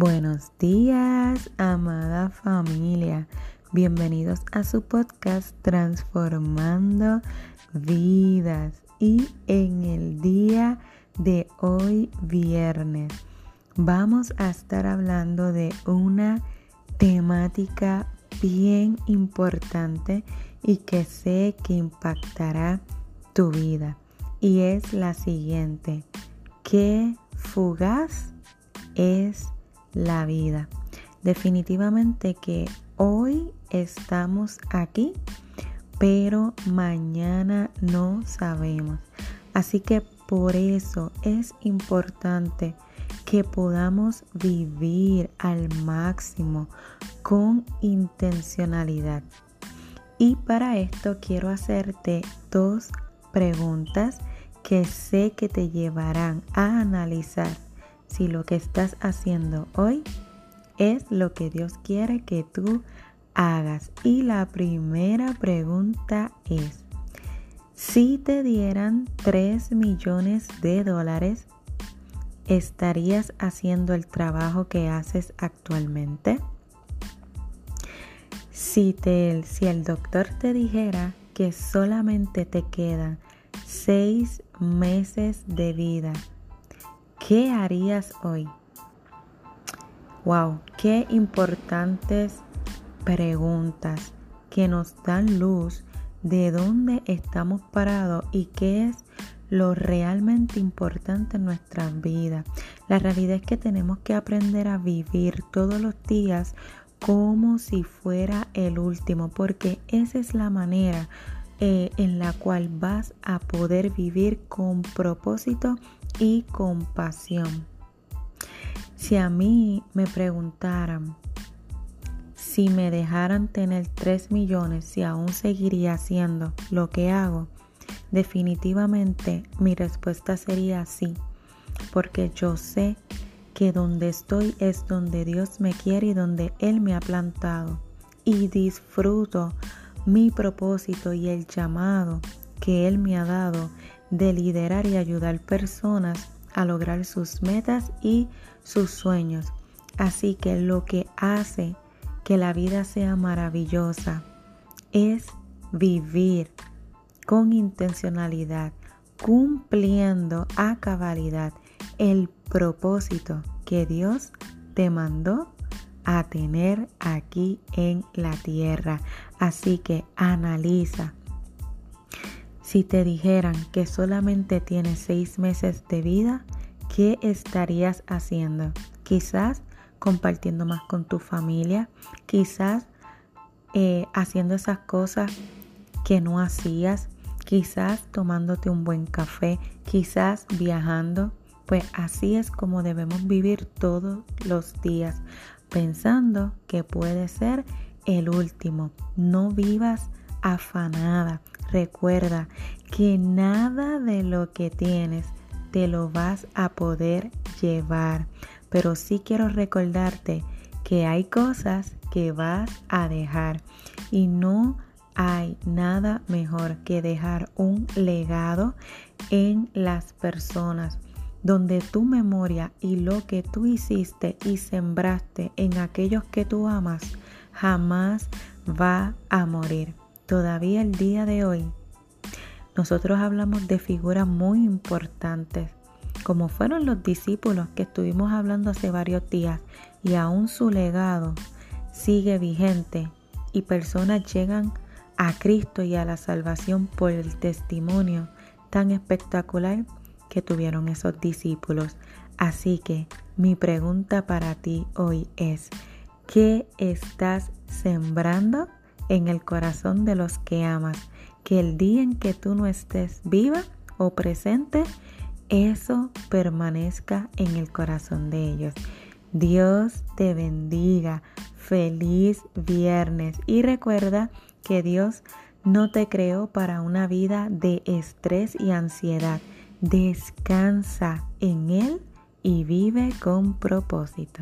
Buenos días, amada familia. Bienvenidos a su podcast Transformando Vidas. Y en el día de hoy, viernes, vamos a estar hablando de una temática bien importante y que sé que impactará tu vida. Y es la siguiente. ¿Qué fugaz es la vida. Definitivamente que hoy estamos aquí, pero mañana no sabemos. Así que por eso es importante que podamos vivir al máximo con intencionalidad. Y para esto quiero hacerte dos preguntas que sé que te llevarán a analizar si lo que estás haciendo hoy es lo que Dios quiere que tú hagas. Y la primera pregunta es, si te dieran 3 millones de dólares, ¿estarías haciendo el trabajo que haces actualmente? Si, te, si el doctor te dijera que solamente te quedan 6 meses de vida, ¿Qué harías hoy? Wow, qué importantes preguntas que nos dan luz de dónde estamos parados y qué es lo realmente importante en nuestra vida. La realidad es que tenemos que aprender a vivir todos los días como si fuera el último, porque esa es la manera eh, en la cual vas a poder vivir con propósito y compasión. Si a mí me preguntaran si me dejaran tener 3 millones, si aún seguiría haciendo lo que hago, definitivamente mi respuesta sería sí, porque yo sé que donde estoy es donde Dios me quiere y donde Él me ha plantado. Y disfruto mi propósito y el llamado que Él me ha dado de liderar y ayudar personas a lograr sus metas y sus sueños. Así que lo que hace que la vida sea maravillosa es vivir con intencionalidad, cumpliendo a cabalidad el propósito que Dios te mandó a tener aquí en la tierra. Así que analiza si te dijeran que solamente tienes seis meses de vida, ¿qué estarías haciendo? Quizás compartiendo más con tu familia, quizás eh, haciendo esas cosas que no hacías, quizás tomándote un buen café, quizás viajando. Pues así es como debemos vivir todos los días, pensando que puede ser el último. No vivas afanada. Recuerda que nada de lo que tienes te lo vas a poder llevar. Pero sí quiero recordarte que hay cosas que vas a dejar y no hay nada mejor que dejar un legado en las personas donde tu memoria y lo que tú hiciste y sembraste en aquellos que tú amas jamás va a morir. Todavía el día de hoy, nosotros hablamos de figuras muy importantes, como fueron los discípulos que estuvimos hablando hace varios días, y aún su legado sigue vigente y personas llegan a Cristo y a la salvación por el testimonio tan espectacular que tuvieron esos discípulos. Así que mi pregunta para ti hoy es, ¿qué estás sembrando? En el corazón de los que amas. Que el día en que tú no estés viva o presente, eso permanezca en el corazón de ellos. Dios te bendiga. Feliz viernes. Y recuerda que Dios no te creó para una vida de estrés y ansiedad. Descansa en Él y vive con propósito.